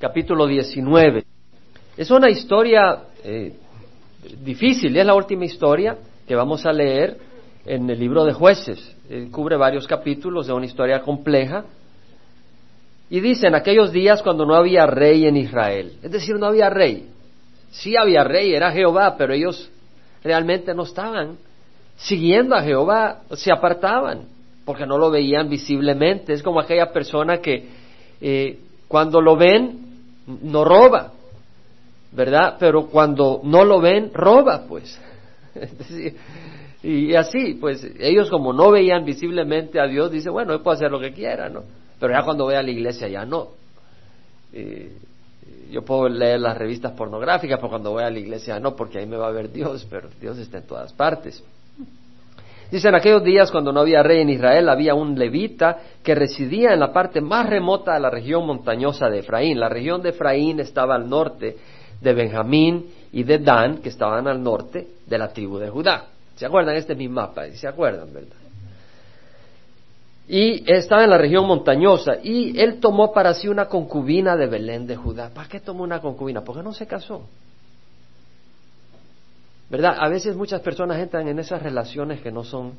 capítulo 19. Es una historia eh, difícil, es la última historia que vamos a leer en el libro de jueces. cubre varios capítulos de una historia compleja. Y dice, en aquellos días cuando no había rey en Israel, es decir, no había rey. Sí había rey, era Jehová, pero ellos realmente no estaban siguiendo a Jehová, se apartaban, porque no lo veían visiblemente. Es como aquella persona que eh, cuando lo ven, no roba, ¿verdad? Pero cuando no lo ven, roba, pues. y así, pues ellos como no veían visiblemente a Dios, dice, bueno, él puede hacer lo que quiera, ¿no? Pero ya cuando ve a la iglesia ya no. Yo puedo leer las revistas pornográficas, pero cuando voy a la iglesia no, porque ahí me va a ver Dios, pero Dios está en todas partes. Dice, en aquellos días cuando no había rey en Israel, había un levita que residía en la parte más remota de la región montañosa de Efraín. La región de Efraín estaba al norte de Benjamín y de Dan, que estaban al norte de la tribu de Judá. ¿Se acuerdan? Este es mi mapa, ¿se acuerdan, verdad? y estaba en la región montañosa y él tomó para sí una concubina de Belén de Judá. ¿Para qué tomó una concubina? Porque no se casó. ¿Verdad? A veces muchas personas entran en esas relaciones que no son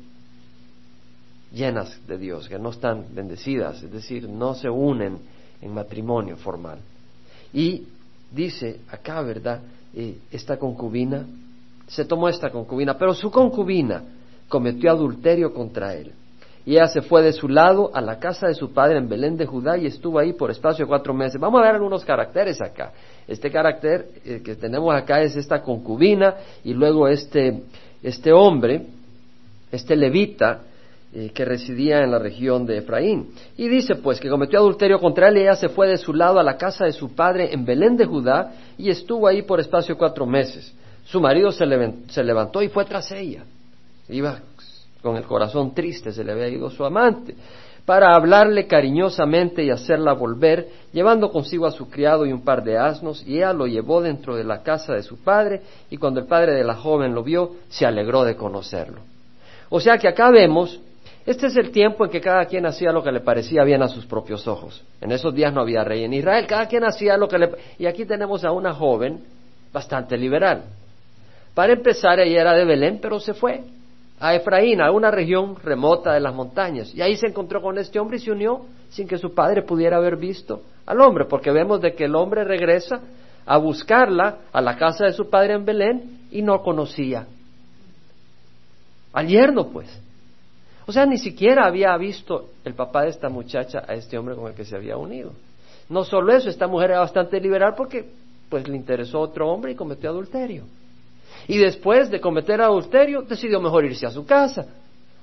llenas de Dios, que no están bendecidas, es decir, no se unen en matrimonio formal. Y dice acá, ¿verdad? Eh, esta concubina, se tomó esta concubina, pero su concubina cometió adulterio contra él y ella se fue de su lado a la casa de su padre en Belén de Judá y estuvo ahí por espacio de cuatro meses. Vamos a ver algunos caracteres acá. Este carácter eh, que tenemos acá es esta concubina y luego este, este hombre, este levita, eh, que residía en la región de Efraín. Y dice pues que cometió adulterio contra él y ella se fue de su lado a la casa de su padre en Belén de Judá y estuvo ahí por espacio de cuatro meses. Su marido se, se levantó y fue tras ella. Iba con el corazón triste se le había ido su amante, para hablarle cariñosamente y hacerla volver, llevando consigo a su criado y un par de asnos, y ella lo llevó dentro de la casa de su padre, y cuando el padre de la joven lo vio, se alegró de conocerlo. O sea que acá vemos, este es el tiempo en que cada quien hacía lo que le parecía bien a sus propios ojos. En esos días no había rey en Israel, cada quien hacía lo que le... Y aquí tenemos a una joven bastante liberal. Para empezar, ella era de Belén, pero se fue a Efraín, a una región remota de las montañas. Y ahí se encontró con este hombre y se unió sin que su padre pudiera haber visto al hombre, porque vemos de que el hombre regresa a buscarla a la casa de su padre en Belén y no conocía al yerno, pues. O sea, ni siquiera había visto el papá de esta muchacha a este hombre con el que se había unido. No solo eso, esta mujer era bastante liberal porque pues le interesó otro hombre y cometió adulterio. Y después de cometer adulterio, decidió mejor irse a su casa.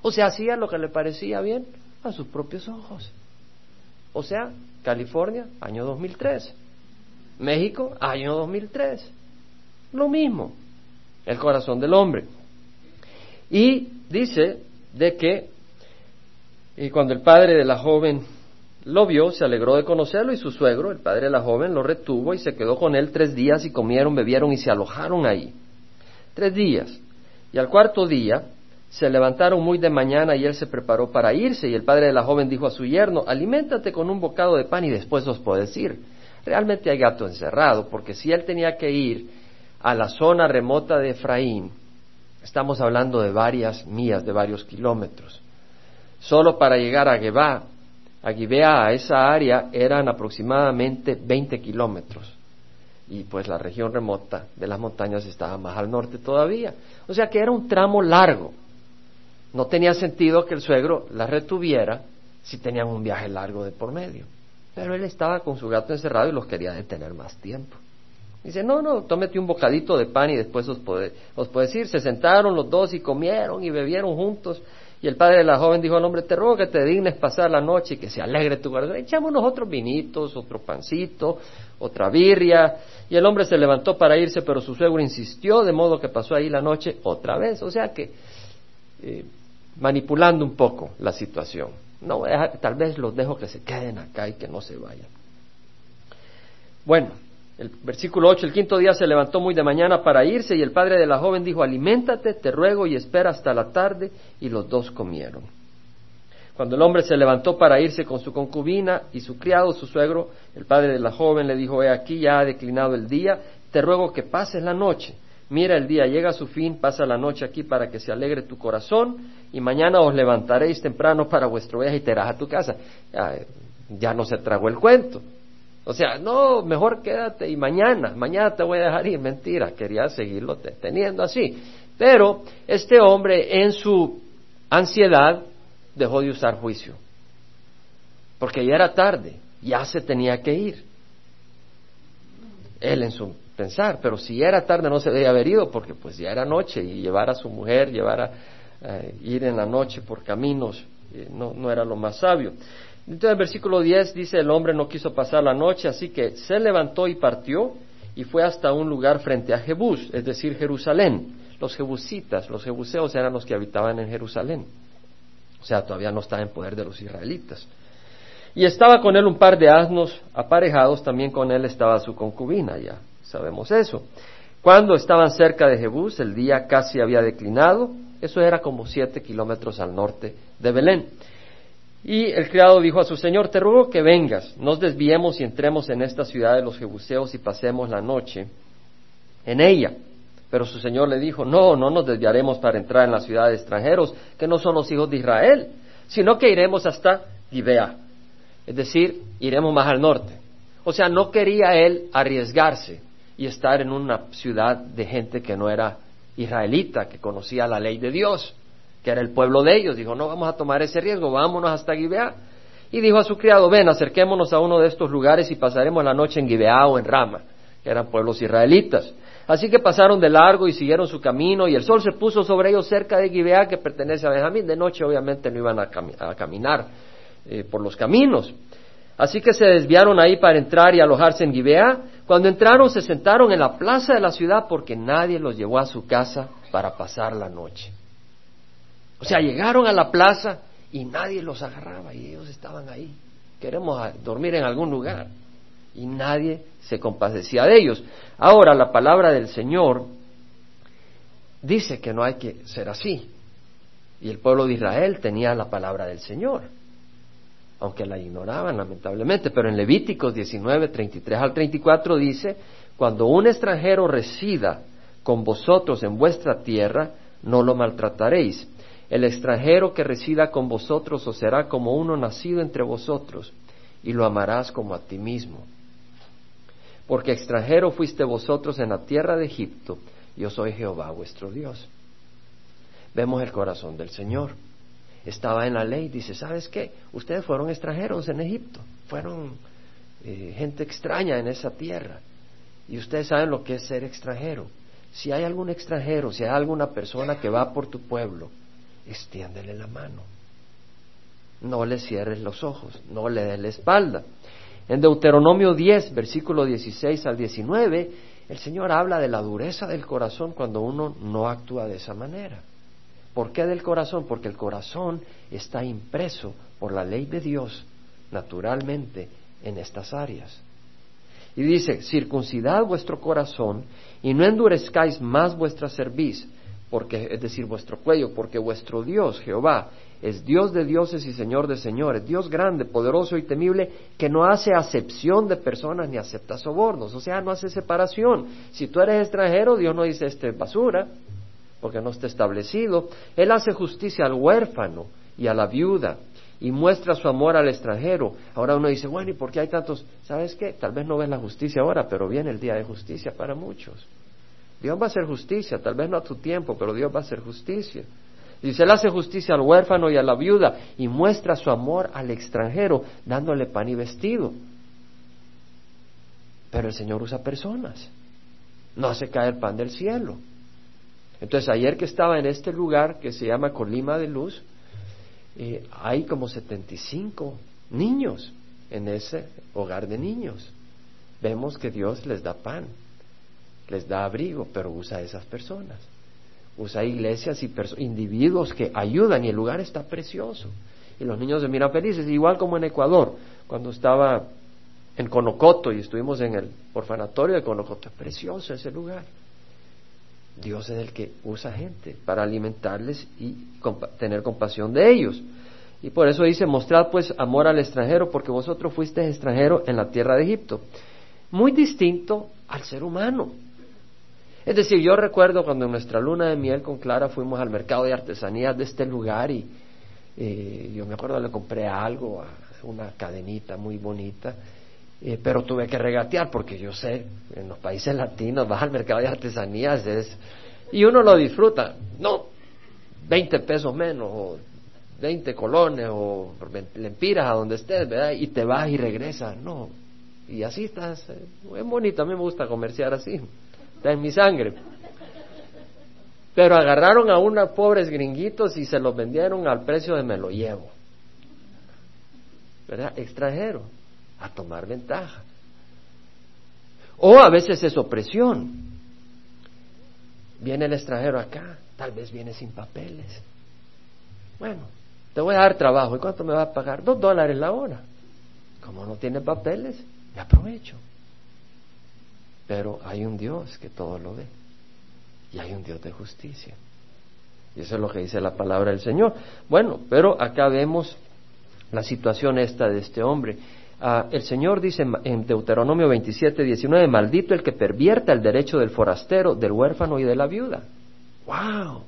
O sea, hacía lo que le parecía bien a sus propios ojos. O sea, California, año 2003. México, año 2003. Lo mismo, el corazón del hombre. Y dice de que y cuando el padre de la joven lo vio, se alegró de conocerlo y su suegro, el padre de la joven, lo retuvo y se quedó con él tres días y comieron, bebieron y se alojaron ahí tres días. Y al cuarto día se levantaron muy de mañana y él se preparó para irse y el padre de la joven dijo a su yerno, aliméntate con un bocado de pan y después os puedes ir. Realmente hay gato encerrado, porque si él tenía que ir a la zona remota de Efraín, estamos hablando de varias millas, de varios kilómetros. Solo para llegar a Gebá, a Gibea, a esa área, eran aproximadamente 20 kilómetros y pues la región remota de las montañas estaba más al norte todavía. O sea que era un tramo largo. No tenía sentido que el suegro la retuviera si tenían un viaje largo de por medio. Pero él estaba con su gato encerrado y los quería detener más tiempo. Dice, no, no, tómete un bocadito de pan y después os, puede, os ir. Se sentaron los dos y comieron y bebieron juntos. Y el padre de la joven dijo al hombre, te ruego que te dignes pasar la noche y que se alegre tu corazón. Echámonos otros vinitos, otro pancito, otra birria. Y el hombre se levantó para irse, pero su suegro insistió, de modo que pasó ahí la noche otra vez. O sea que eh, manipulando un poco la situación. No, tal vez los dejo que se queden acá y que no se vayan. Bueno, el versículo 8, el quinto día se levantó muy de mañana para irse y el padre de la joven dijo, aliméntate, te ruego y espera hasta la tarde y los dos comieron. Cuando el hombre se levantó para irse con su concubina y su criado, su suegro, el padre de la joven le dijo, he aquí ya ha declinado el día, te ruego que pases la noche. Mira, el día llega a su fin, pasa la noche aquí para que se alegre tu corazón y mañana os levantaréis temprano para vuestro viaje y te irás a tu casa. Ya, no se tragó el cuento. O sea, no, mejor quédate y mañana, mañana te voy a dejar ir. Mentira, quería seguirlo teniendo así. Pero este hombre en su ansiedad dejó de usar juicio. Porque ya era tarde, ya se tenía que ir. Él en su pensar, pero si era tarde no se debía haber ido porque pues ya era noche y llevar a su mujer, llevar a eh, ir en la noche por caminos eh, no, no era lo más sabio. Entonces el versículo 10 dice, el hombre no quiso pasar la noche, así que se levantó y partió y fue hasta un lugar frente a Jebús, es decir, Jerusalén. Los jebusitas, los jebuseos eran los que habitaban en Jerusalén. O sea, todavía no estaba en poder de los israelitas. Y estaba con él un par de asnos aparejados, también con él estaba su concubina ya sabemos eso. Cuando estaban cerca de Jebús, el día casi había declinado, eso era como siete kilómetros al norte de Belén. Y el criado dijo a su señor, te ruego que vengas, nos desviemos y entremos en esta ciudad de los jebuseos y pasemos la noche en ella. Pero su señor le dijo, no, no nos desviaremos para entrar en la ciudad de extranjeros, que no son los hijos de Israel, sino que iremos hasta Gibea, es decir, iremos más al norte. O sea, no quería él arriesgarse y estar en una ciudad de gente que no era israelita, que conocía la ley de Dios, que era el pueblo de ellos. Dijo, no vamos a tomar ese riesgo, vámonos hasta Gibeá. Y dijo a su criado, ven, acerquémonos a uno de estos lugares y pasaremos la noche en Gibeá o en Rama, que eran pueblos israelitas. Así que pasaron de largo y siguieron su camino y el sol se puso sobre ellos cerca de Gibeá, que pertenece a Benjamín. De noche obviamente no iban a, caminar eh, por los caminos. Así que se desviaron ahí para entrar y alojarse en Gibeá. Cuando entraron se sentaron en la plaza de la ciudad porque nadie los llevó a su casa para pasar la noche. O sea, llegaron a la plaza y nadie los agarraba y ellos estaban ahí. Queremos dormir en algún lugar. Y nadie se compadecía de ellos. Ahora la palabra del Señor dice que no hay que ser así. Y el pueblo de Israel tenía la palabra del Señor aunque la ignoraban lamentablemente, pero en Levíticos 19, 33 al 34 dice, cuando un extranjero resida con vosotros en vuestra tierra, no lo maltrataréis. El extranjero que resida con vosotros os será como uno nacido entre vosotros, y lo amarás como a ti mismo. Porque extranjero fuiste vosotros en la tierra de Egipto, yo soy Jehová vuestro Dios. Vemos el corazón del Señor estaba en la ley, dice, ¿sabes qué? Ustedes fueron extranjeros en Egipto, fueron eh, gente extraña en esa tierra. Y ustedes saben lo que es ser extranjero. Si hay algún extranjero, si hay alguna persona que va por tu pueblo, extiéndele la mano. No le cierres los ojos, no le des la espalda. En Deuteronomio 10, versículo 16 al 19, el Señor habla de la dureza del corazón cuando uno no actúa de esa manera. ¿Por qué del corazón? Porque el corazón está impreso por la ley de Dios naturalmente en estas áreas. Y dice, circuncidad vuestro corazón y no endurezcáis más vuestra cerviz, porque, es decir, vuestro cuello, porque vuestro Dios, Jehová, es Dios de dioses y Señor de señores, Dios grande, poderoso y temible, que no hace acepción de personas ni acepta sobornos, o sea, no hace separación. Si tú eres extranjero, Dios no dice, este basura, porque no está establecido. Él hace justicia al huérfano y a la viuda y muestra su amor al extranjero. Ahora uno dice, bueno, ¿y por qué hay tantos? ¿Sabes qué? Tal vez no ves la justicia ahora, pero viene el día de justicia para muchos. Dios va a hacer justicia, tal vez no a tu tiempo, pero Dios va a hacer justicia. Dice, Él hace justicia al huérfano y a la viuda y muestra su amor al extranjero, dándole pan y vestido. Pero el Señor usa personas, no hace caer pan del cielo. Entonces, ayer que estaba en este lugar que se llama Colima de Luz, eh, hay como 75 niños en ese hogar de niños. Vemos que Dios les da pan, les da abrigo, pero usa a esas personas. Usa iglesias y individuos que ayudan y el lugar está precioso. Y los niños se miran felices, igual como en Ecuador, cuando estaba en Conocoto y estuvimos en el orfanatorio de Conocoto. Es precioso ese lugar. Dios es el que usa gente para alimentarles y tener compasión de ellos. Y por eso dice, mostrad pues amor al extranjero, porque vosotros fuisteis extranjero en la tierra de Egipto. Muy distinto al ser humano. Es decir, yo recuerdo cuando en nuestra luna de miel con Clara fuimos al mercado de artesanías de este lugar y eh, yo me acuerdo le compré algo, una cadenita muy bonita, eh, pero tuve que regatear porque yo sé, en los países latinos vas al mercado de artesanías es, y uno lo disfruta, no, 20 pesos menos o 20 colones o lempiras a donde estés, ¿verdad? Y te vas y regresas, no. Y así estás, eh, es bonito, a mí me gusta comerciar así está en mi sangre. Pero agarraron a unos pobres gringuitos y se los vendieron al precio de me lo llevo. ¿Verdad? Extranjero, a tomar ventaja. O a veces es opresión. Viene el extranjero acá, tal vez viene sin papeles. Bueno, te voy a dar trabajo. ¿Y cuánto me va a pagar? Dos dólares la hora. Como no tiene papeles, me aprovecho. Pero hay un Dios que todo lo ve. Y hay un Dios de justicia. Y eso es lo que dice la palabra del Señor. Bueno, pero acá vemos la situación esta de este hombre. Ah, el Señor dice en Deuteronomio 27, 19, maldito el que pervierta el derecho del forastero, del huérfano y de la viuda. ¡Wow!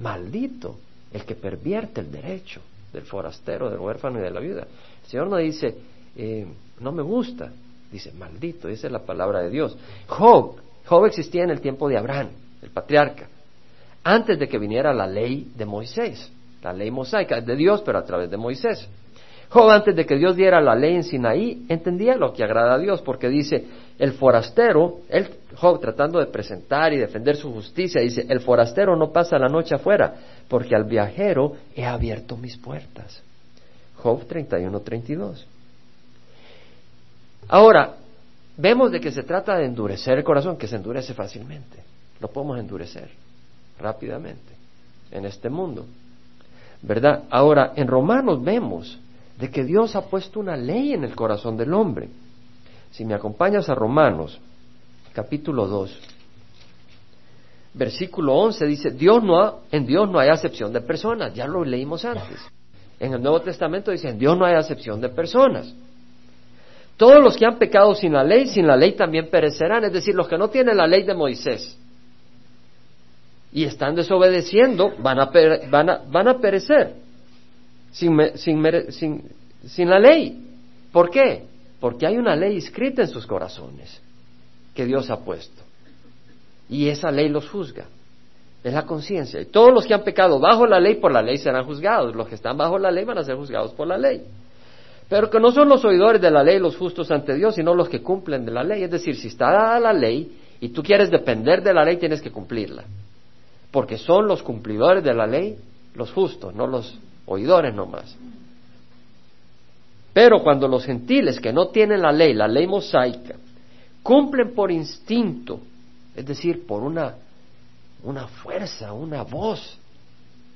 Maldito el que pervierte el derecho del forastero, del huérfano y de la viuda. El Señor no dice, eh, no me gusta, Dice, maldito, esa es la palabra de Dios. Job, Job existía en el tiempo de Abraham, el patriarca, antes de que viniera la ley de Moisés, la ley mosaica de Dios, pero a través de Moisés. Job, antes de que Dios diera la ley en Sinaí, entendía lo que agrada a Dios, porque dice, el forastero, el, Job tratando de presentar y defender su justicia, dice, el forastero no pasa la noche afuera, porque al viajero he abierto mis puertas. Job 31, 32. Ahora, vemos de que se trata de endurecer el corazón, que se endurece fácilmente. Lo podemos endurecer rápidamente en este mundo. ¿Verdad? Ahora, en Romanos vemos de que Dios ha puesto una ley en el corazón del hombre. Si me acompañas a Romanos, capítulo 2, versículo 11 dice, Dios no en Dios no hay acepción de personas, ya lo leímos antes. En el Nuevo Testamento dice, en Dios no hay acepción de personas. Todos los que han pecado sin la ley, sin la ley también perecerán, es decir, los que no tienen la ley de Moisés y están desobedeciendo van a, van a, van a perecer sin, sin, sin la ley. ¿Por qué? Porque hay una ley escrita en sus corazones que Dios ha puesto. Y esa ley los juzga. Es la conciencia. Y todos los que han pecado bajo la ley, por la ley serán juzgados. Los que están bajo la ley van a ser juzgados por la ley. Pero que no son los oidores de la ley los justos ante Dios, sino los que cumplen de la ley. Es decir, si está dada la ley y tú quieres depender de la ley, tienes que cumplirla. Porque son los cumplidores de la ley los justos, no los oidores nomás. Pero cuando los gentiles que no tienen la ley, la ley mosaica, cumplen por instinto, es decir, por una, una fuerza, una voz,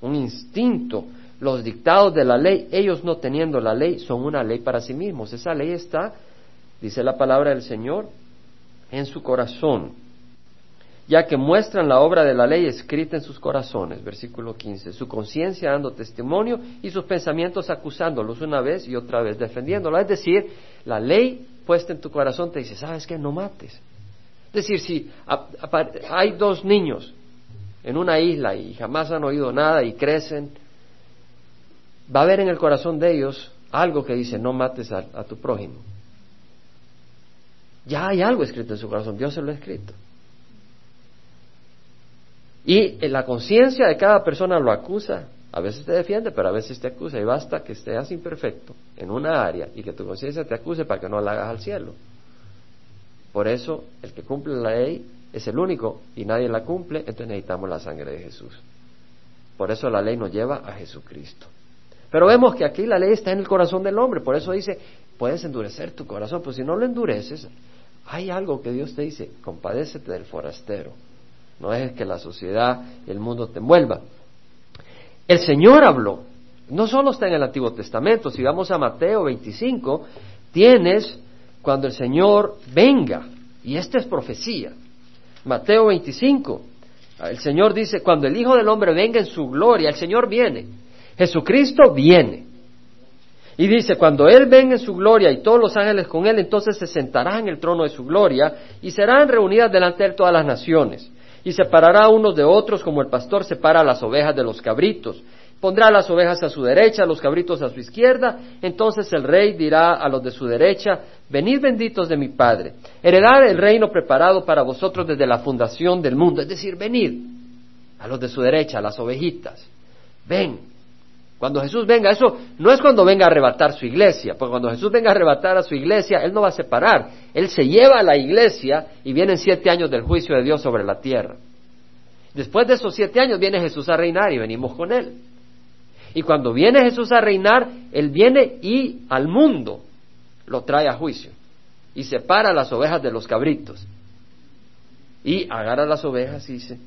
un instinto, los dictados de la ley, ellos no teniendo la ley, son una ley para sí mismos. Esa ley está, dice la palabra del Señor, en su corazón, ya que muestran la obra de la ley escrita en sus corazones, versículo 15, su conciencia dando testimonio y sus pensamientos acusándolos una vez y otra vez defendiéndolo. Es decir, la ley puesta en tu corazón te dice, ¿sabes qué? No mates. Es decir, si hay dos niños en una isla y jamás han oído nada y crecen, va a haber en el corazón de ellos algo que dice, no mates a, tu prójimo. Ya hay algo escrito en su corazón, Dios se lo ha escrito. Y en la conciencia de cada persona lo acusa, a veces te defiende, pero a veces te acusa, y basta que seas imperfecto en una área y que tu conciencia te acuse para que no la hagas al cielo. Por eso, el que cumple la ley es el único y nadie la cumple, entonces necesitamos la sangre de Jesús. Por eso la ley nos lleva a Jesucristo. Pero vemos que aquí la ley está en el corazón del hombre, por eso dice, puedes endurecer tu corazón, pues si no lo endureces, hay algo que Dios te dice, compadécete del forastero, no es que la sociedad, el mundo te envuelva. El Señor habló, no solo está en el Antiguo Testamento, si vamos a Mateo 25, tienes cuando el Señor venga, y esta es profecía, Mateo 25, el Señor dice, cuando el Hijo del Hombre venga en su gloria, el Señor viene, Jesucristo viene Y dice, cuando Él venga en su gloria y todos los ángeles con Él, entonces se sentará en el trono de su gloria y serán reunidas delante de él todas las naciones. Y separará unos de otros como el pastor separa las ovejas de los cabritos. Pondrá las ovejas a su derecha, los cabritos a su izquierda. Entonces el rey dirá a los de su derecha, venid benditos de mi Padre, heredad el reino preparado para vosotros desde la fundación del mundo. Es decir, venid a los de su derecha, a las ovejitas. Ven, cuando Jesús venga, eso no es cuando venga a arrebatar su iglesia, porque cuando Jesús venga a arrebatar a su iglesia, Él no va a separar, Él se lleva a la iglesia y vienen siete años del juicio de Dios sobre la tierra. Después de esos siete años viene Jesús a reinar y venimos con Él. Y cuando viene Jesús a reinar, Él viene y al mundo lo trae a juicio y separa las ovejas de los cabritos. Y agarra las ovejas y dice,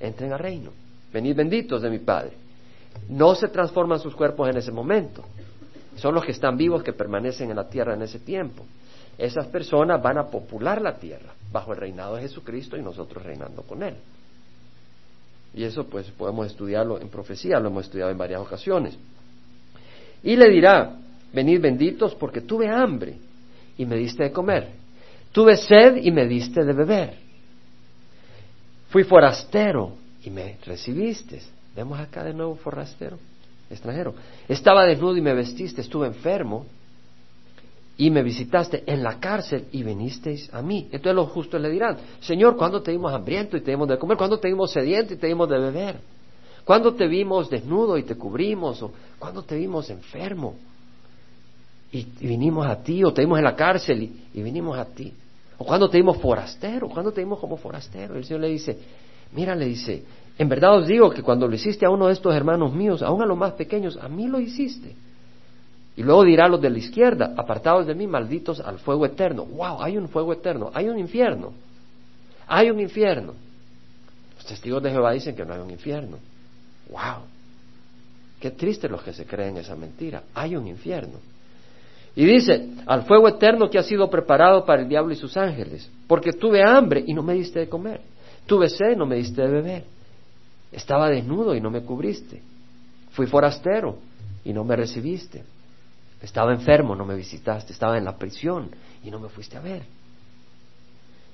entren al reino, venid benditos de mi Padre. No se transforman sus cuerpos en ese momento. Son los que están vivos que permanecen en la tierra en ese tiempo. Esas personas van a popular la tierra bajo el reinado de Jesucristo y nosotros reinando con Él. Y eso pues podemos estudiarlo en profecía, lo hemos estudiado en varias ocasiones. Y le dirá, venid benditos porque tuve hambre y me diste de comer. Tuve sed y me diste de beber. Fui forastero y me recibiste. Vemos acá de nuevo forastero, extranjero. Estaba desnudo y me vestiste, estuve enfermo y me visitaste en la cárcel y vinisteis a mí. Entonces los justos le dirán, Señor, ¿cuándo te vimos hambriento y te dimos de comer? ¿Cuándo te vimos sediento y te dimos de beber? ¿Cuándo te vimos desnudo y te cubrimos? ¿O cuándo te vimos enfermo y, vinimos a ti? ¿O te vimos en la cárcel y, y vinimos a ti? ¿O cuándo te vimos forastero? ¿Cuándo te vimos como forastero? El Señor le dice, mira, le dice, en verdad os digo que cuando lo hiciste a uno de estos hermanos míos, aún a los más pequeños, a mí lo hiciste. Y luego dirá a los de la izquierda, apartados de mí, malditos al fuego eterno. ¡Wow! Hay un fuego eterno, hay un infierno. Hay un infierno. Los testigos de Jehová dicen que no hay un infierno. ¡Wow! Qué triste los que se creen esa mentira. Hay un infierno. Y dice, al fuego eterno que ha sido preparado para el diablo y sus ángeles, porque tuve hambre y no me diste de comer, tuve sed y no me diste de beber, estaba desnudo y no me cubriste. Fui forastero y no me recibiste. Estaba enfermo, no me visitaste. Estaba en la prisión y no me fuiste a ver.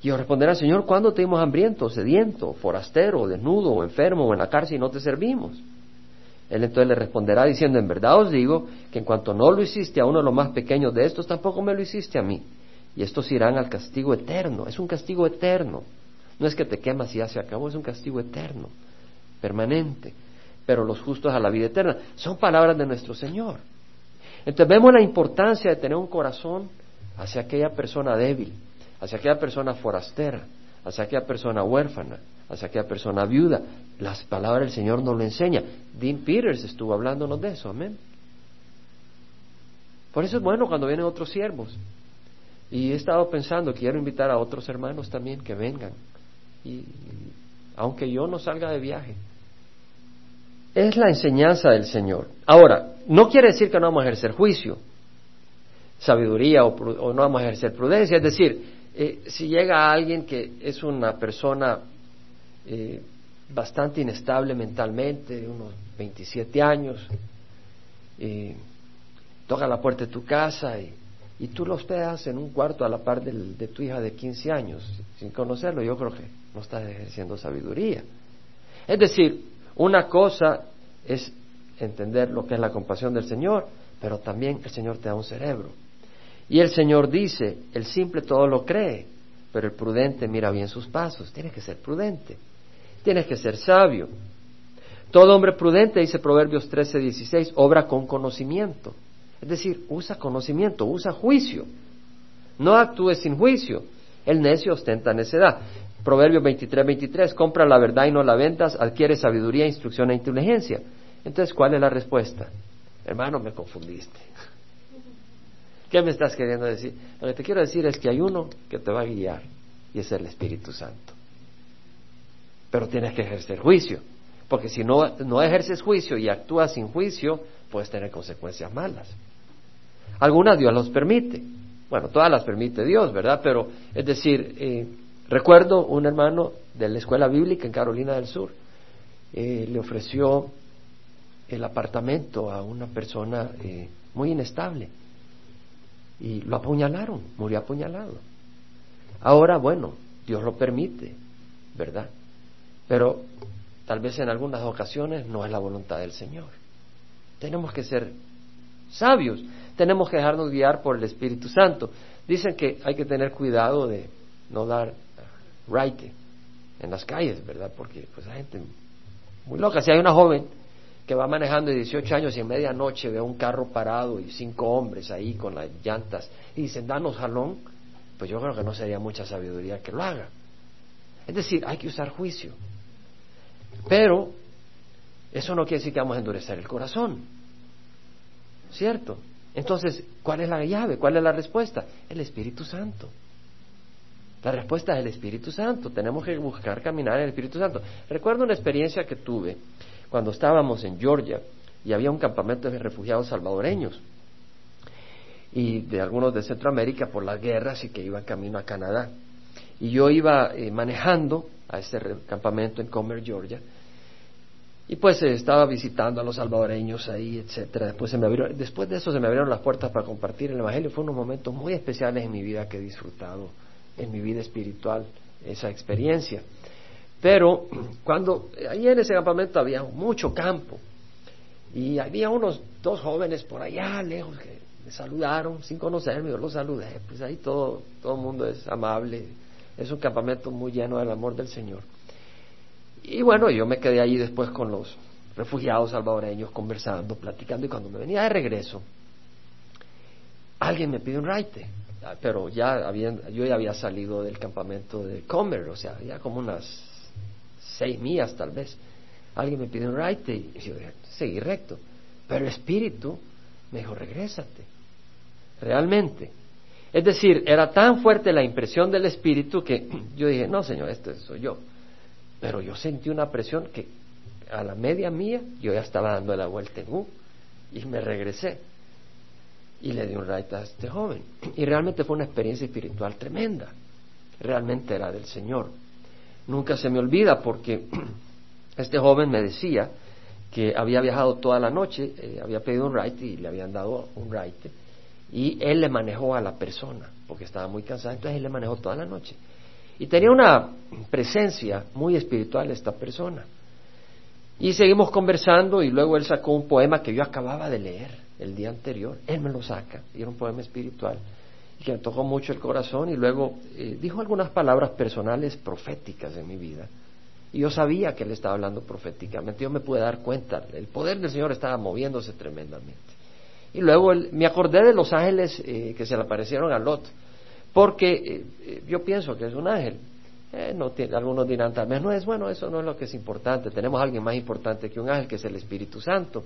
Y yo responderá, Señor, ¿cuándo te dimos hambriento, sediento, forastero, desnudo, enfermo, o en la cárcel y no te servimos? Él entonces le responderá diciendo, en verdad os digo que en cuanto no lo hiciste a uno de los más pequeños de estos, tampoco me lo hiciste a mí. Y estos irán al castigo eterno. Es un castigo eterno. No es que te quemas y ya se acabó, es un castigo eterno permanente, pero los justos a la vida eterna. Son palabras de nuestro Señor. Entonces vemos la importancia de tener un corazón hacia aquella persona débil, hacia aquella persona forastera, hacia aquella persona huérfana, hacia aquella persona viuda. Las palabras del Señor nos lo enseña. Dean Peters estuvo hablándonos de eso, amén. Por eso es bueno cuando vienen otros siervos. Y he estado pensando, quiero invitar a otros hermanos también que vengan. Y aunque yo no salga de viaje, es la enseñanza del Señor. Ahora, no quiere decir que no vamos a ejercer juicio, sabiduría o, no vamos a ejercer prudencia. Es decir, eh, si llega alguien que es una persona eh, bastante inestable mentalmente, unos 27 años, toca la puerta de tu casa y, tú lo hospedas en un cuarto a la par de tu hija de 15 años, sin conocerlo, yo creo que no estás ejerciendo sabiduría. Es decir, una cosa es entender lo que es la compasión del Señor, pero también el Señor te da un cerebro. Y el Señor dice, el simple todo lo cree, pero el prudente mira bien sus pasos. Tienes que ser prudente, tienes que ser sabio. Todo hombre prudente, dice Proverbios 13, 16, obra con conocimiento. Es decir, usa conocimiento, usa juicio. No actúes sin juicio. El necio ostenta necedad. Proverbios 23, 23, compra la verdad y no la ventas, adquiere sabiduría, instrucción e inteligencia. Entonces, ¿cuál es la respuesta? Hermano, me confundiste. ¿Qué me estás queriendo decir? Lo que te quiero decir es que hay uno que te va a guiar y es el Espíritu Santo. Pero tienes que ejercer juicio, porque si no, no ejerces juicio y actúas sin juicio, puedes tener consecuencias malas. Algunas Dios los permite. Bueno, todas las permite Dios, ¿verdad? Pero, es decir, eh, Recuerdo un hermano de la escuela bíblica en Carolina del Sur, eh, le ofreció el apartamento a una persona eh, muy inestable. Y lo apuñalaron, murió apuñalado. Ahora, bueno, Dios lo permite, ¿verdad? Pero tal vez en algunas ocasiones no es la voluntad del Señor. Tenemos que ser sabios, tenemos que dejarnos guiar por el Espíritu Santo. Dicen que hay que tener cuidado de no dar raite en las calles, ¿verdad? Porque pues hay gente muy loca. Si hay una joven que va manejando de 18 años y en medianoche ve un carro parado y cinco hombres ahí con las llantas y dicen, danos jalón, pues yo creo que no sería mucha sabiduría que lo haga. Es decir, hay que usar juicio. Pero eso no quiere decir que vamos a endurecer el corazón. ¿Cierto? Entonces, ¿cuál es la llave? ¿Cuál es la respuesta? El Espíritu Santo. La respuesta es el Espíritu Santo. Tenemos que buscar caminar en el Espíritu Santo. Recuerdo una experiencia que tuve cuando estábamos en Georgia y había un campamento de refugiados salvadoreños y de algunos de Centroamérica por las guerras y que iban camino a Canadá. Y yo iba eh, manejando a ese campamento en Comer, Georgia, y pues eh, estaba visitando a los salvadoreños ahí, etcétera. Después, se me después de eso se me abrieron las puertas para compartir el Evangelio. Fue unos momentos muy especiales en mi vida que he disfrutado, en mi vida espiritual, esa experiencia. Pero cuando ahí en ese campamento había mucho campo y había unos dos jóvenes por allá lejos que me saludaron sin conocerme, yo los saludé, pues ahí todo, todo mundo es amable, es un campamento muy lleno del amor del Señor. Y bueno, yo me quedé allí después con los refugiados salvadoreños conversando, platicando, y cuando me venía de regreso, alguien me pide un raite, pero ya había, yo ya había salido del campamento de Comer, o sea, ya como unas seis millas tal vez. Alguien me pide un raite y yo seguí recto, pero el espíritu me dijo, regrésate realmente. Es decir, era tan fuerte la impresión del Espíritu que yo dije, no, Señor, esto soy yo. Pero yo sentí una presión que a la media mía yo ya estaba dando la vuelta en U y me regresé. Y le di un right a este joven. Y realmente fue una experiencia espiritual tremenda. Realmente era del Señor. Nunca se me olvida porque este joven me decía que había viajado toda la noche, eh, había pedido un right y le habían dado un right y él le manejó a la persona, porque estaba muy cansado, entonces él le manejó toda la noche. Y tenía una presencia muy espiritual esta persona. Y seguimos conversando y luego él sacó un poema que yo acababa de leer el día anterior. Él me lo saca y era un poema espiritual y que me tocó mucho el corazón y luego eh, dijo algunas palabras personales proféticas de mi vida. Y yo sabía que él estaba hablando proféticamente, yo me pude dar cuenta, el poder del Señor estaba moviéndose tremendamente. Y luego me acordé de los ángeles eh, que se le aparecieron a Lot, porque eh, yo pienso que es un ángel. no algunos dirán, tal vez no es bueno, eso no es lo que es importante. Tenemos a alguien más importante que un ángel, que es el Espíritu Santo.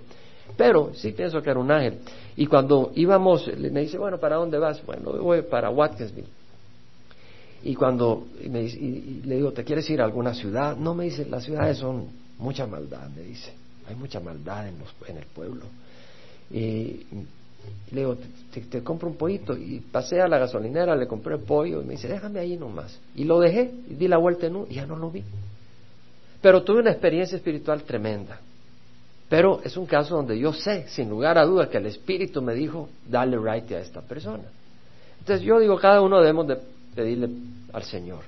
Pero sí pienso que era un ángel. Y cuando íbamos, me dice, bueno, ¿para dónde vas? Bueno, voy para Watkinsville. Y cuando me le digo, ¿te quieres ir a alguna ciudad? No, me dice, las ciudades son mucha maldad, me dice. Hay mucha maldad en el pueblo. Y le digo, te, compro un pollito. Y pasé a la gasolinera, le compré el pollo y me dice, déjame ahí nomás. Y lo dejé, y di la vuelta en un, y ya no lo vi. Pero tuve una experiencia espiritual tremenda. Pero es un caso donde yo sé, sin lugar a dudas, que el Espíritu me dijo, dale right a esta persona. Entonces yo digo, cada uno debemos de pedirle al Señor.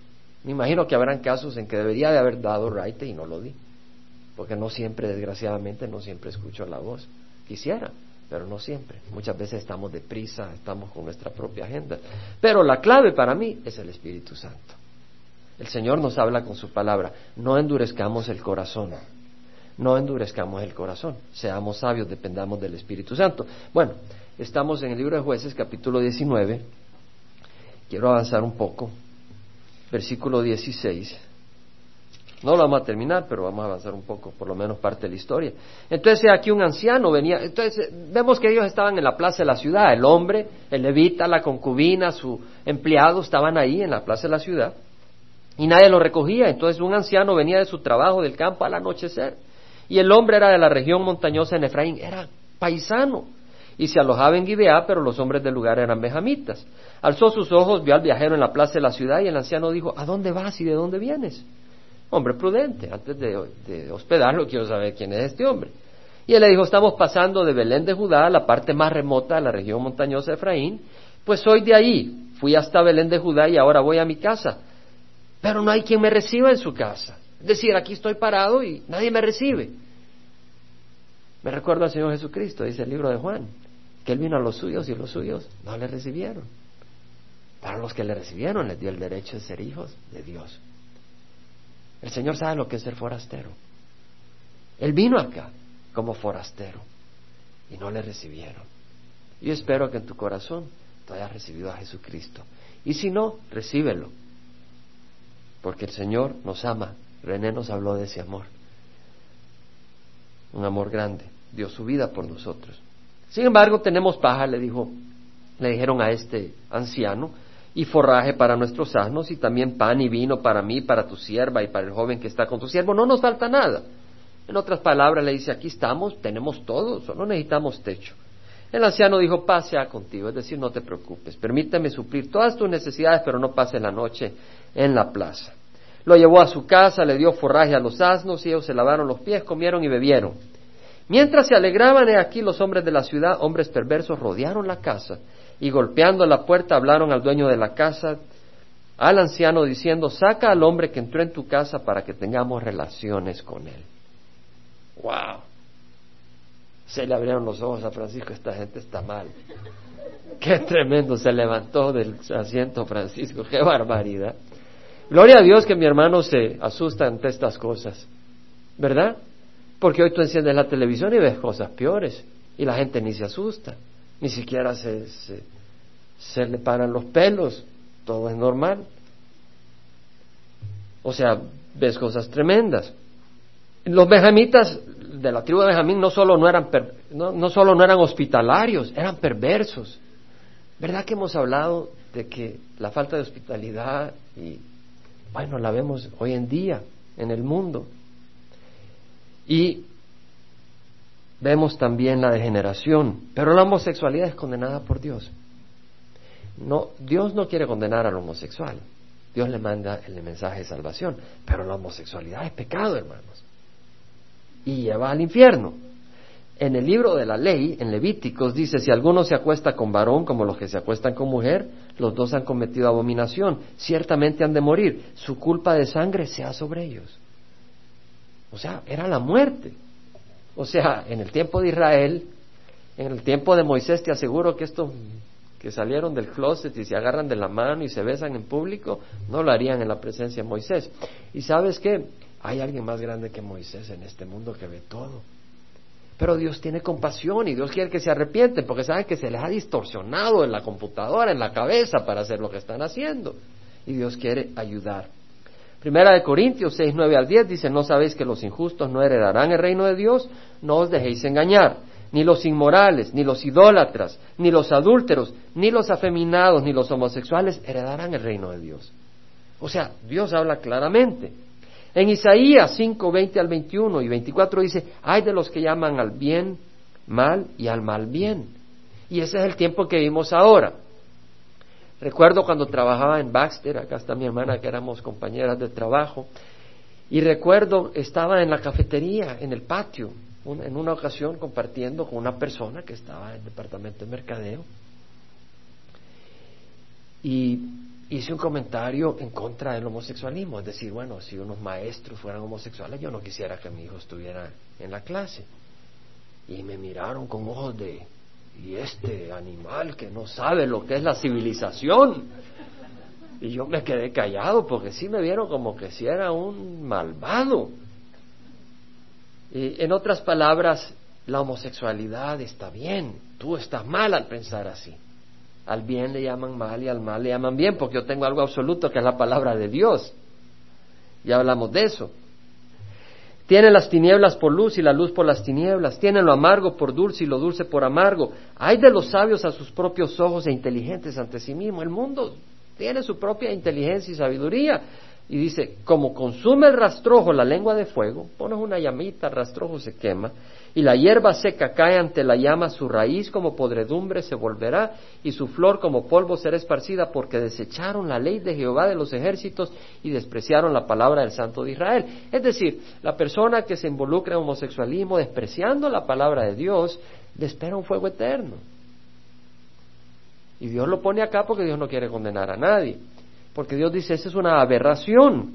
Me imagino que habrán casos en que debería de haber dado right y no lo di. Porque no siempre, desgraciadamente, no siempre escucho la voz. Quisiera, pero no siempre. Muchas veces estamos deprisa, estamos con nuestra propia agenda. Pero la clave para mí es el Espíritu Santo. El Señor nos habla con su palabra. No endurezcamos el corazón. No endurezcamos el corazón. Seamos sabios, dependamos del Espíritu Santo. Bueno, estamos en el libro de jueces, capítulo 19. Quiero avanzar un poco. Versículo 16. No lo vamos a terminar, pero vamos a avanzar un poco, por lo menos parte de la historia. Entonces aquí un anciano venía, entonces vemos que ellos estaban en la plaza de la ciudad, el hombre, el levita, la concubina, su empleado estaban ahí en la plaza de la ciudad y nadie lo recogía. Entonces un anciano venía de su trabajo del campo al anochecer y el hombre era de la región montañosa de Efraín, era paisano y se alojaba en Gibeá, pero los hombres del lugar eran benjamitas. Alzó sus ojos, vio al viajero en la plaza de la ciudad y el anciano dijo, ¿a dónde vas y de dónde vienes? hombre prudente. Antes de, hospedarlo quiero saber quién es este hombre. Y él le dijo, estamos pasando de Belén de Judá a la parte más remota de la región montañosa de Efraín, pues soy de ahí, fui hasta Belén de Judá y ahora voy a mi casa, pero no hay quien me reciba en su casa. Decir, aquí estoy parado y nadie me recibe. Me recuerdo al Señor Jesucristo, dice el libro de Juan, que Él vino a los suyos y los suyos no le recibieron. Para los que le recibieron les dio el derecho de ser hijos de Dios. El Señor sabe lo que es ser forastero. Él vino acá como forastero y no le recibieron. Yo espero que en tu corazón tú hayas recibido a Jesucristo. Y si no, recíbelo. Porque el Señor nos ama. René nos habló de ese amor. Un amor grande. Dio su vida por nosotros. Sin embargo, tenemos paja, le dijo, le dijeron a este anciano, y forraje para nuestros asnos, y también pan y vino para mí, para tu sierva y para el joven que está con tu siervo. No nos falta nada. En otras palabras, le dice, aquí estamos, tenemos todo, solo necesitamos techo. El anciano dijo, pase a contigo, es decir, no te preocupes, permíteme suplir todas tus necesidades, pero no pase la noche en la plaza. Lo llevó a su casa, le dio forraje a los asnos, y ellos se lavaron los pies, comieron y bebieron. Mientras se alegraban, he aquí los hombres de la ciudad, hombres perversos, rodearon la casa y golpeando la puerta hablaron al dueño de la casa, al anciano, diciendo, saca al hombre que entró en tu casa para que tengamos relaciones con él. ¡Wow! Se le abrieron los ojos a Francisco, esta gente está mal. ¡Qué tremendo! Se levantó del asiento Francisco, ¡qué barbaridad! Gloria a Dios que mi hermano se asusta ante estas cosas, ¿verdad? Porque hoy tú enciendes la televisión y ves cosas peores y la gente ni se asusta ni siquiera se, se, le paran los pelos, todo es normal. O sea, ves cosas tremendas. Los benjamitas de la tribu de Benjamín no solo no eran, no, no solo no eran hospitalarios, eran perversos. ¿Verdad que hemos hablado de que la falta de hospitalidad y bueno, la vemos hoy en día en el mundo? Y vemos también la degeneración, pero la homosexualidad es condenada por Dios. No, Dios no quiere condenar al homosexual. Dios le manda el mensaje de salvación, pero la homosexualidad es pecado, hermanos. Y lleva al infierno. En el libro de la ley, en Levíticos, dice, si alguno se acuesta con varón como los que se acuestan con mujer, los dos han cometido abominación, ciertamente han de morir, su culpa de sangre sea sobre ellos. O sea, era la muerte. O sea, en el tiempo de Israel, en el tiempo de Moisés, te aseguro que estos que salieron del closet y se agarran de la mano y se besan en público, no lo harían en la presencia de Moisés. Y sabes qué, hay alguien más grande que Moisés en este mundo que ve todo. Pero Dios tiene compasión y Dios quiere que se arrepienten porque saben que se les ha distorsionado en la computadora, en la cabeza para hacer lo que están haciendo. Y Dios quiere ayudar. Primera de Corintios 6, 9 al 10 dice, ¿no sabéis que los injustos no heredarán el reino de Dios? No os dejéis engañar. Ni los inmorales, ni los idólatras, ni los adúlteros, ni los afeminados, ni los homosexuales heredarán el reino de Dios. O sea, Dios habla claramente. En Isaías 5, 20 al 21 y 24 dice, hay de los que llaman al bien mal y al mal bien. Y ese es el tiempo que vivimos ahora. Recuerdo cuando trabajaba en Baxter, acá está mi hermana que éramos compañeras de trabajo, y recuerdo estaba en la cafetería, en el patio, en una ocasión compartiendo con una persona que estaba en el departamento de mercadeo, y hice un comentario en contra del homosexualismo, es decir, bueno, si unos maestros fueran homosexuales, yo no quisiera que mi hijo estuviera en la clase. Y me miraron con ojos de, y este animal que no sabe lo que es la civilización. Y yo me quedé callado porque sí me vieron como que si era un malvado. Y en otras palabras, la homosexualidad está bien, tú estás mal al pensar así. Al bien le llaman mal y al mal le llaman bien, porque yo tengo algo absoluto que es la palabra de Dios. Ya hablamos de eso. Tienen las tinieblas por luz y la luz por las tinieblas. Tienen lo amargo por dulce y lo dulce por amargo. Hay de los sabios a sus propios ojos e inteligentes ante sí mismo. El mundo tiene su propia inteligencia y sabiduría, y dice, como consume el rastrojo la lengua de fuego, pones una llamita, el rastrojo se quema, y la hierba seca cae ante la llama, su raíz como podredumbre se volverá, y su flor como polvo será esparcida, porque desecharon la ley de Jehová de los ejércitos y despreciaron la palabra del Santo de Israel. Es decir, la persona que se involucra en homosexualismo, despreciando la palabra de Dios, le espera un fuego eterno. Y Dios lo pone acá porque Dios no quiere condenar a nadie porque Dios dice, esa es una aberración,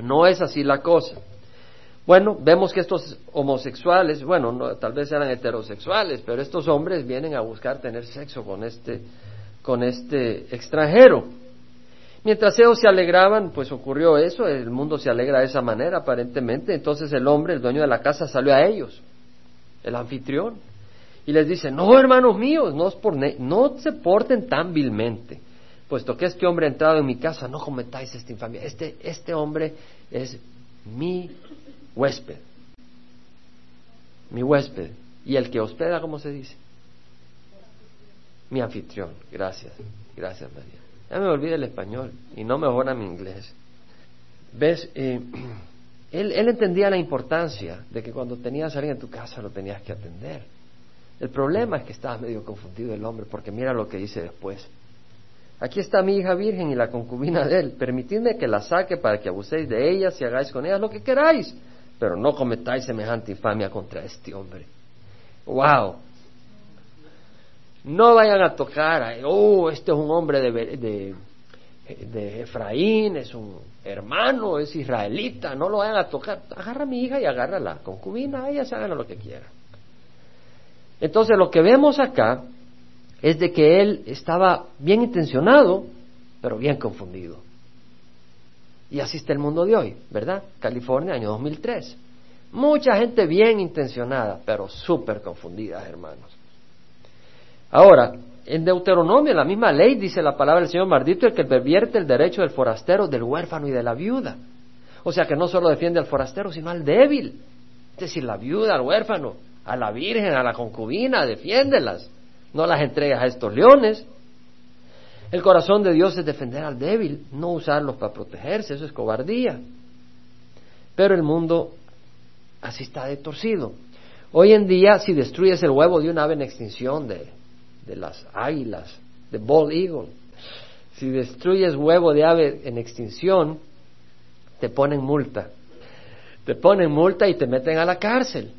no es así la cosa. Bueno, vemos que estos homosexuales, bueno, tal vez eran heterosexuales, pero estos hombres vienen a buscar tener sexo con este, con este extranjero. Mientras ellos se alegraban, pues ocurrió eso, el mundo se alegra de esa manera aparentemente, entonces el hombre, el dueño de la casa, salió a ellos, el anfitrión, y les dice, no, hermanos míos, no, no se porten tan vilmente puesto que este hombre ha entrado en mi casa, no cometáis esta infamia. Este, este hombre es mi huésped. Mi huésped. Y el que hospeda, ¿cómo se dice? Mi anfitrión. Gracias. Gracias, María. Ya me olvidé el español y no mejora mi inglés. ¿Ves? Eh, él, él entendía la importancia de que cuando tenías a alguien en tu casa lo tenías que atender. El problema es que estaba medio confundido el hombre, porque mira lo que dice después. Aquí está mi hija virgen y la concubina de él. Permitidme que la saque para que abuséis de ella y hagáis con ella lo que queráis, pero no cometáis semejante infamia contra este hombre. ¡Wow! No vayan a tocar, a, oh, este es un hombre de, de, de Efraín, es un hermano, es israelita, no lo vayan a tocar. Agarra a mi hija y agarra la concubina, ellas hagan lo que quieran. Entonces lo que vemos acá es de que él estaba bien intencionado, pero bien confundido. Y así está el mundo de hoy, ¿verdad? California, año 2003. Mucha gente bien intencionada, pero súper confundida, hermanos. Ahora, en Deuteronomio, la misma ley, dice la palabra del Señor, maldito el que pervierte el derecho del forastero, del huérfano y de la viuda. O sea que no solo defiende al forastero, sino al débil. Es decir, la viuda, al huérfano, a la virgen, a la concubina, defiéndelas no las entregas a estos leones. El corazón de Dios es defender al débil, no usarlos para protegerse, eso es cobardía. Pero el mundo así está de torcido. Hoy en día, si destruyes el huevo de un ave en extinción, de, de las águilas, de bald eagle, si destruyes huevo de ave en extinción, te ponen multa. Te ponen multa y te meten a la cárcel.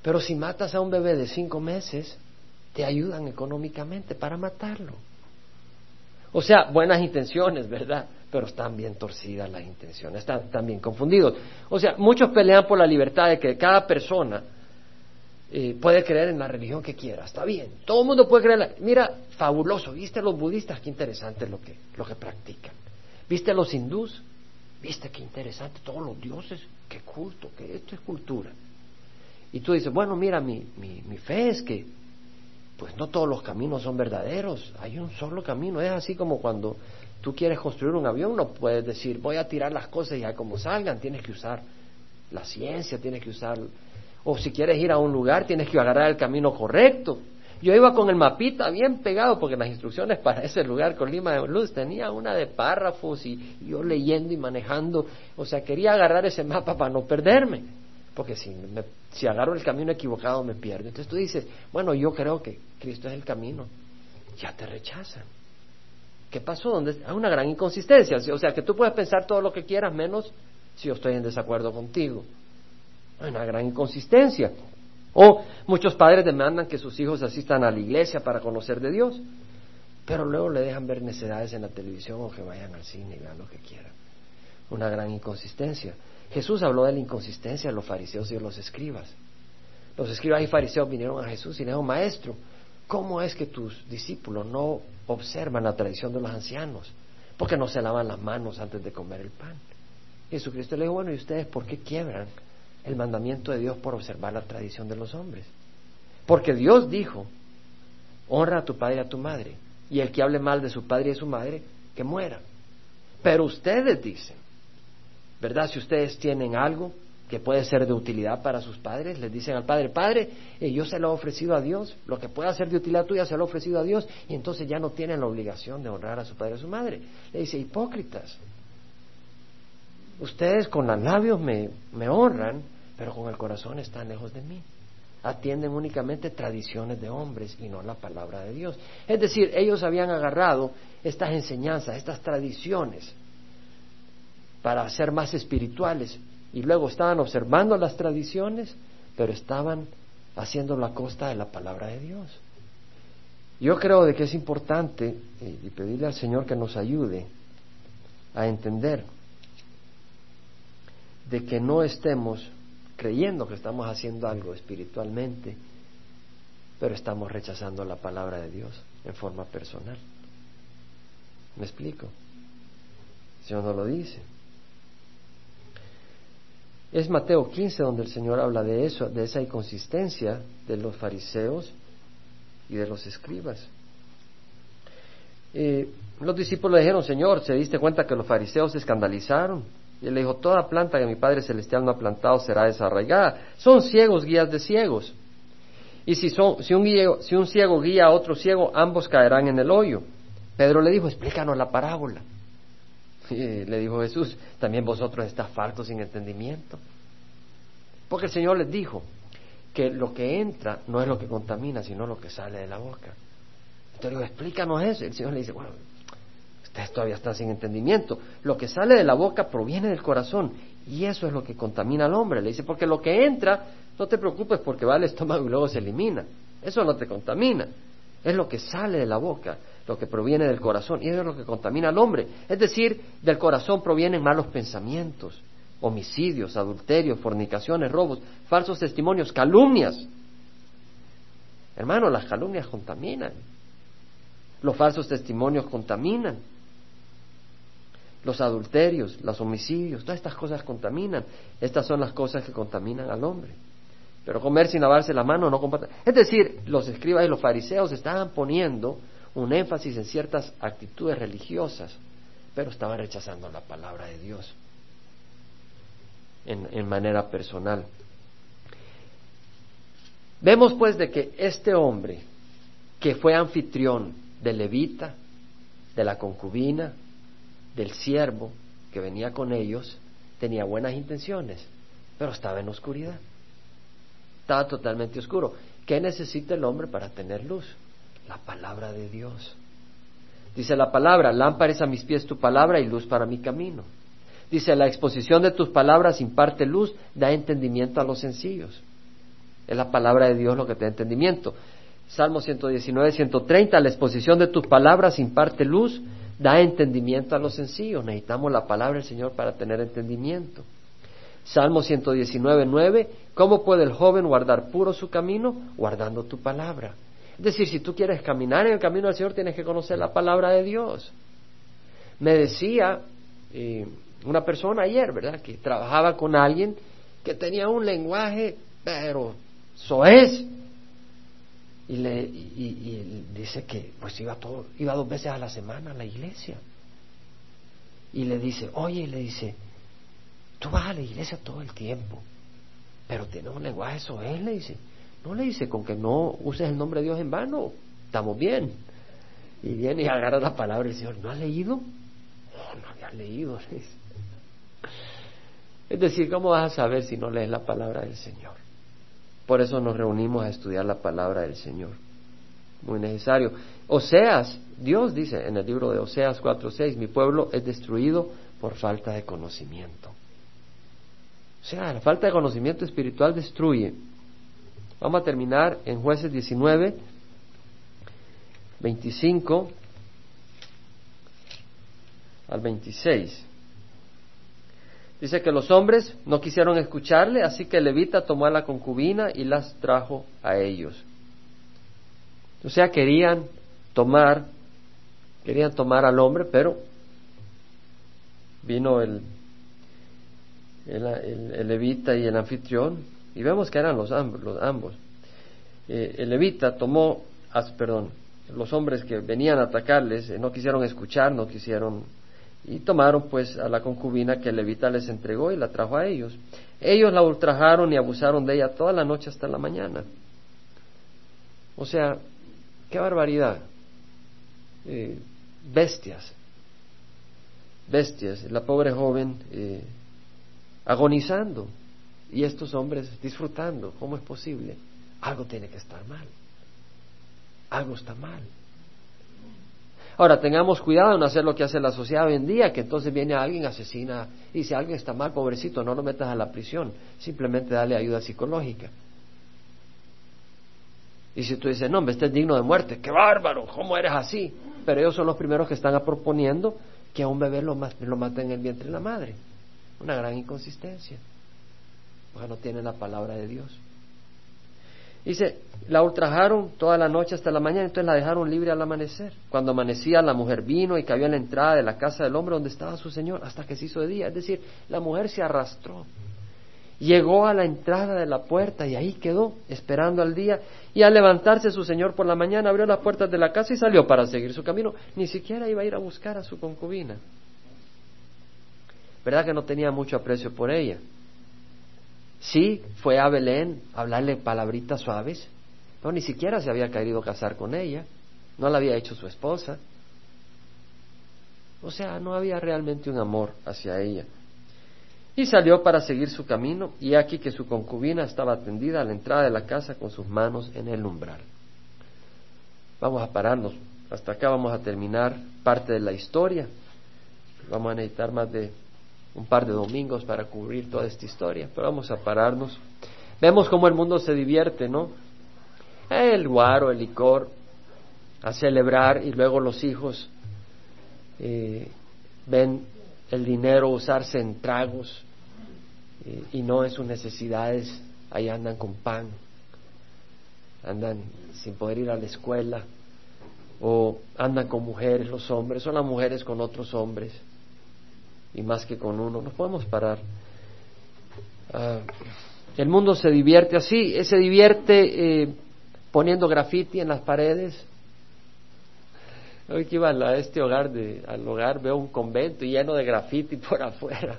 Pero si matas a un bebé de cinco meses, te ayudan económicamente para matarlo. O sea, buenas intenciones, ¿verdad? Pero están bien torcidas las intenciones, están, bien confundidos. O sea, muchos pelean por la libertad de que cada persona eh, puede creer en la religión que quiera. Está bien, todo el mundo puede creer. Mira, fabuloso, ¿viste los budistas? Qué interesante lo que, lo que practican. ¿Viste los hindús? ¿Viste qué interesante? Todos los dioses, qué culto, que esto es cultura. Y tú dices, bueno, mira, mi, mi, mi fe es que pues no todos los caminos son verdaderos, hay un solo camino, es así como cuando tú quieres construir un avión, no puedes decir voy a tirar las cosas y a como salgan, tienes que usar la ciencia, tienes que usar, o si quieres ir a un lugar, tienes que agarrar el camino correcto. Yo iba con el mapita bien pegado porque las instrucciones para ese lugar con Lima de Luz tenía una de párrafos y yo leyendo y manejando, o sea, quería agarrar ese mapa para no perderme porque si, si agarro el camino equivocado me pierdo. Entonces tú dices, bueno, yo creo que Cristo es el camino. Ya te rechazan. ¿Qué pasó? Hay una gran inconsistencia. O sea, que tú puedes pensar todo lo que quieras menos si yo estoy en desacuerdo contigo. Hay una gran inconsistencia. O muchos padres demandan que sus hijos asistan a la iglesia para conocer de Dios, pero luego le dejan ver necesidades en la televisión o que vayan al cine y vean lo que quieran. Una gran inconsistencia. Jesús habló de la inconsistencia de los fariseos y de los escribas. Los escribas y fariseos vinieron a Jesús y le dijeron, maestro, ¿cómo es que tus discípulos no observan la tradición de los ancianos? Porque no se lavan las manos antes de comer el pan. Jesucristo le dijo, bueno, ¿y ustedes por qué quiebran el mandamiento de Dios por observar la tradición de los hombres? Porque Dios dijo, honra a tu padre y a tu madre, y el que hable mal de su padre y de su madre, que muera. Pero ustedes dicen, ¿verdad? Si ustedes tienen algo que puede ser de utilidad para sus padres, les dicen al padre, padre, eh, yo se lo he ofrecido a Dios, lo que pueda ser de utilidad tuya se lo he ofrecido a Dios, y entonces ya no tienen la obligación de honrar a su padre y a su madre. Le dice, hipócritas, ustedes con los labios me, me honran, pero con el corazón están lejos de mí. Atienden únicamente tradiciones de hombres y no la palabra de Dios. Es decir, ellos habían agarrado estas enseñanzas, estas tradiciones, para ser más espirituales, y luego estaban observando las tradiciones, pero estaban haciendo la costa de la palabra de Dios. Yo creo de que es importante eh, y pedirle al Señor que nos ayude a entender de que no estemos creyendo que estamos haciendo algo espiritualmente, pero estamos rechazando la palabra de Dios en forma personal. ¿Me explico? El Señor no lo dice. Es Mateo 15 donde el Señor habla de eso, de esa inconsistencia de los fariseos y de los escribas. Eh, los discípulos le dijeron, Señor, ¿se diste cuenta que los fariseos se escandalizaron? Y él le dijo, toda planta que mi Padre Celestial no ha plantado será desarraigada. Son ciegos guías de ciegos. Y si, son, si, un, si un ciego guía a otro ciego, ambos caerán en el hoyo. Pedro le dijo, explícanos la parábola. Y le dijo Jesús, también vosotros estás faltos sin entendimiento. Porque el Señor les dijo que lo que entra no es lo que contamina, sino lo que sale de la boca. Entonces explícanos eso. Y el Señor le dice, bueno, ustedes todavía están sin entendimiento. Lo que sale de la boca proviene del corazón y eso es lo que contamina al hombre. Le dice, porque lo que entra, no te preocupes porque va al estómago y luego se elimina. Eso no te contamina. Es lo que sale de la boca lo que proviene del corazón, y eso es lo que contamina al hombre. Es decir, del corazón provienen malos pensamientos, homicidios, adulterios, fornicaciones, robos, falsos testimonios, calumnias. Hermano, las calumnias contaminan. Los falsos testimonios contaminan. Los adulterios, los homicidios, todas estas cosas contaminan. Estas son las cosas que contaminan al hombre. Pero comer sin lavarse la mano no comparte. Es decir, los escribas y los fariseos estaban poniendo un énfasis en ciertas actitudes religiosas, pero estaban rechazando la palabra de Dios en, manera personal. Vemos pues de que este hombre, que fue anfitrión de Levita, de la concubina, del siervo que venía con ellos, tenía buenas intenciones, pero estaba en oscuridad. Estaba totalmente oscuro. ¿Qué necesita el hombre para tener luz? La palabra de Dios. Dice la palabra, lámpara a mis pies tu palabra y luz para mi camino. Dice, la exposición de tus palabras imparte luz, da entendimiento a los sencillos. Es la palabra de Dios lo que te da entendimiento. Salmo 119, 130, la exposición de tus palabras imparte luz, da entendimiento a los sencillos. Necesitamos la palabra del Señor para tener entendimiento. Salmo 119, 9, ¿cómo puede el joven guardar puro su camino? Guardando tu palabra. Es decir, si tú quieres caminar en el camino del Señor, tienes que conocer la palabra de Dios. Me decía eh, una persona ayer, ¿verdad?, que trabajaba con alguien que tenía un lenguaje, pero soez. Y, le, y, dice que pues iba, todo, iba dos veces a la semana a la iglesia. Y le dice, oye, le dice, tú vas a la iglesia todo el tiempo, pero tienes un lenguaje soez, le dice. No le dice, con que no uses el nombre de Dios en vano, estamos bien. Y viene y agarra la palabra y dice, ¿no has leído? No, no había leído. Es decir, ¿cómo vas a saber si no lees la palabra del Señor? Por eso nos reunimos a estudiar la palabra del Señor. Muy necesario. Oseas, Dios dice en el libro de Oseas 4:6, mi pueblo es destruido por falta de conocimiento. O sea, la falta de conocimiento espiritual destruye. Vamos a terminar en jueces 19, 25 al 26. Dice que los hombres no quisieron escucharle, así que Levita tomó a la concubina y las trajo a ellos. O sea, querían tomar, querían tomar al hombre, pero vino el, el levita y el anfitrión y vemos que eran los ambos. Los ambos. Eh, el levita tomó, perdón, los hombres que venían a atacarles eh, no quisieron escuchar, no quisieron, y tomaron pues a la concubina que el levita les entregó y la trajo a ellos. Ellos la ultrajaron y abusaron de ella toda la noche hasta la mañana. O sea, qué barbaridad. Eh, bestias, bestias. La pobre joven agonizando y estos hombres disfrutando. ¿Cómo es posible? Algo tiene que estar mal. Algo está mal. Ahora, tengamos cuidado en hacer lo que hace la sociedad hoy en día, que entonces viene alguien, asesina, y si alguien está mal, pobrecito, no lo metas a la prisión, simplemente dale ayuda psicológica. Y si tú dices, no, este es digno de muerte, qué bárbaro, ¿cómo eres así? Pero ellos son los primeros que están proponiendo que a un bebé lo, lo en el vientre de la madre. Una gran inconsistencia. No tienen la palabra de Dios. Dice, la ultrajaron toda la noche hasta la mañana, entonces la dejaron libre al amanecer. Cuando amanecía, la mujer vino y cayó en la entrada de la casa del hombre donde estaba su señor, hasta que se hizo de día. Es decir, la mujer se arrastró. Llegó a la entrada de la puerta y ahí quedó, esperando al día. Y al levantarse su señor por la mañana, abrió las puertas de la casa y salió para seguir su camino. Ni siquiera iba a ir a buscar a su concubina. ¿Verdad que no tenía mucho aprecio por ella? Sí, fue a Belén a hablarle palabritas suaves, pero ni siquiera se había querido casar con ella, no la había hecho su esposa. O sea, no había realmente un amor hacia ella. Y salió para seguir su camino, y aquí que su concubina estaba tendida a la entrada de la casa con sus manos en el umbral. Vamos a pararnos. Hasta acá vamos a terminar parte de la historia. Vamos a necesitar más de un par de domingos para cubrir toda esta historia, pero vamos a pararnos. Vemos cómo el mundo se divierte, ¿no? El guaro, el licor, a celebrar y luego los hijos eh, ven el dinero usarse en tragos eh, y no en sus necesidades, ahí andan con pan, andan sin poder ir a la escuela o andan con mujeres, los hombres, son las mujeres con otros hombres y más que con uno. No podemos parar. Ah, el mundo se divierte así, eh, se divierte eh, poniendo graffiti en las paredes. Hoy que iba a este hogar, de, al hogar, veo un convento lleno de graffiti por afuera.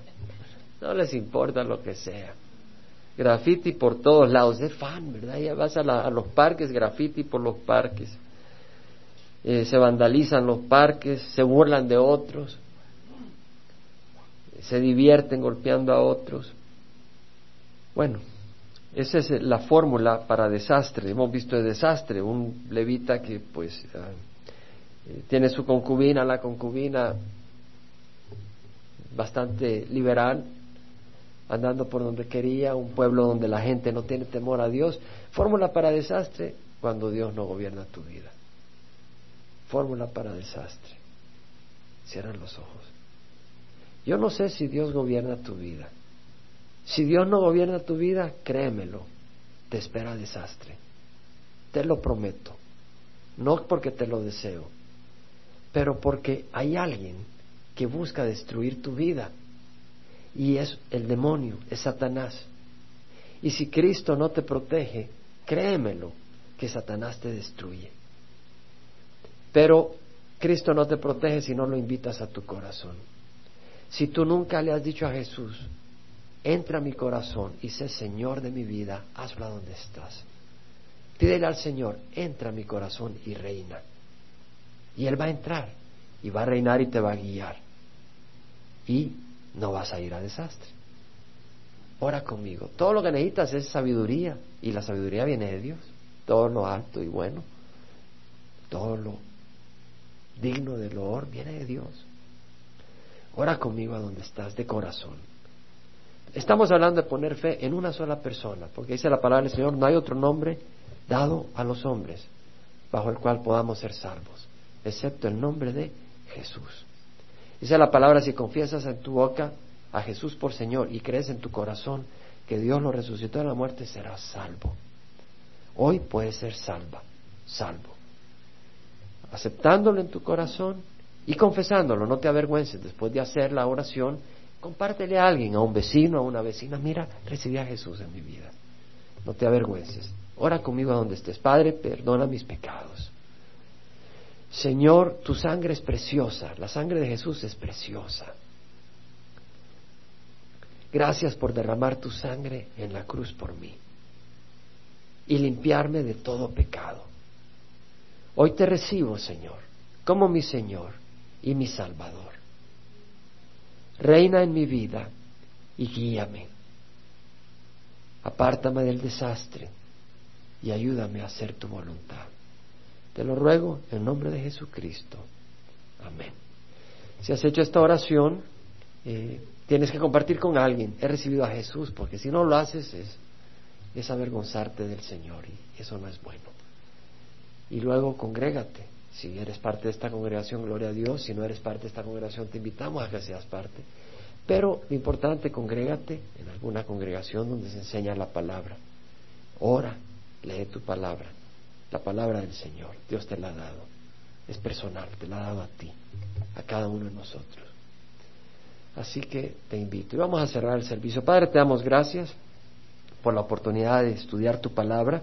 No les importa lo que sea. Graffiti por todos lados, es fan, ¿verdad? Ya vas a, los parques, graffiti por los parques. Eh, se vandalizan los parques, se burlan de otros se divierten golpeando a otros. Bueno, esa es la fórmula para desastre. Hemos visto el desastre, un levita que pues ah, eh, tiene su concubina, la concubina bastante liberal, andando por donde quería, un pueblo donde la gente no tiene temor a Dios. Fórmula para desastre cuando Dios no gobierna tu vida. Fórmula para desastre. Cierran los ojos. Yo no sé si Dios gobierna tu vida. Si Dios no gobierna tu vida, créemelo, te espera desastre. Te lo prometo. No porque te lo deseo, pero porque hay alguien que busca destruir tu vida. Y es el demonio, es Satanás. Y si Cristo no te protege, créemelo, que Satanás te destruye. Pero Cristo no te protege si no lo invitas a tu corazón. Si tú nunca le has dicho a Jesús, entra a mi corazón y sé Señor de mi vida, hazlo donde estás. Pídele al Señor, entra a mi corazón y reina. Y Él va a entrar y va a reinar y te va a guiar. Y no vas a ir a desastre. Ora conmigo. Todo lo que necesitas es sabiduría y la sabiduría viene de Dios. Todo lo alto y bueno, todo lo digno de loor viene de Dios. Ora conmigo a donde estás, de corazón. Estamos hablando de poner fe en una sola persona, porque dice la palabra del Señor, no hay otro nombre dado a los hombres bajo el cual podamos ser salvos, excepto el nombre de Jesús. Dice la palabra, si confiesas en tu boca a Jesús por Señor y crees en tu corazón que Dios lo resucitó de la muerte, serás salvo. Hoy puedes ser salva, salvo. Aceptándolo en tu corazón y confesándolo, no te avergüences, después de hacer la oración, compártele a alguien, a un vecino, a una vecina, mira, recibí a Jesús en mi vida. No te avergüences. Ora conmigo a donde estés. Padre, perdona mis pecados. Señor, tu sangre es preciosa, la sangre de Jesús es preciosa. Gracias por derramar tu sangre en la cruz por mí y limpiarme de todo pecado. Hoy te recibo, Señor, como mi Señor y mi Salvador. Reina en mi vida y guíame. Apártame del desastre y ayúdame a hacer tu voluntad. Te lo ruego en nombre de Jesucristo. Amén. Si has hecho esta oración, eh, tienes que compartir con alguien. He recibido a Jesús, porque si no lo haces es, es avergonzarte del Señor y eso no es bueno. Y luego congrégate. Si eres parte de esta congregación, gloria a Dios. Si no eres parte de esta congregación, te invitamos a que seas parte. Pero lo importante, congrégate en alguna congregación donde se enseña la palabra. Ora, lee tu palabra, la palabra del Señor. Dios te la ha dado. Es personal, te la ha dado a ti, a cada uno de nosotros. Así que te invito. Y vamos a cerrar el servicio. Padre, te damos gracias por la oportunidad de estudiar tu palabra.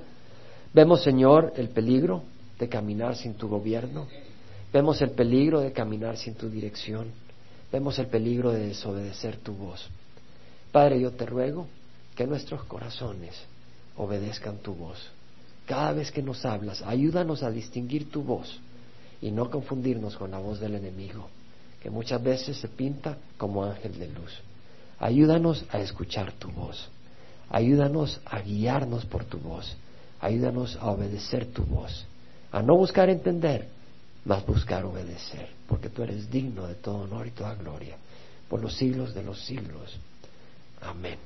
Vemos, Señor, el peligro de caminar sin tu gobierno. Vemos el peligro de caminar sin tu dirección. Vemos el peligro de desobedecer tu voz. Padre, yo te ruego que nuestros corazones obedezcan tu voz. Cada vez que nos hablas, ayúdanos a distinguir tu voz y no confundirnos con la voz del enemigo, que muchas veces se pinta como ángel de luz. Ayúdanos a escuchar tu voz. Ayúdanos a guiarnos por tu voz. Ayúdanos a obedecer tu voz a no buscar entender, mas buscar obedecer, porque tú eres digno de todo honor y toda gloria, por los siglos de los siglos. Amén.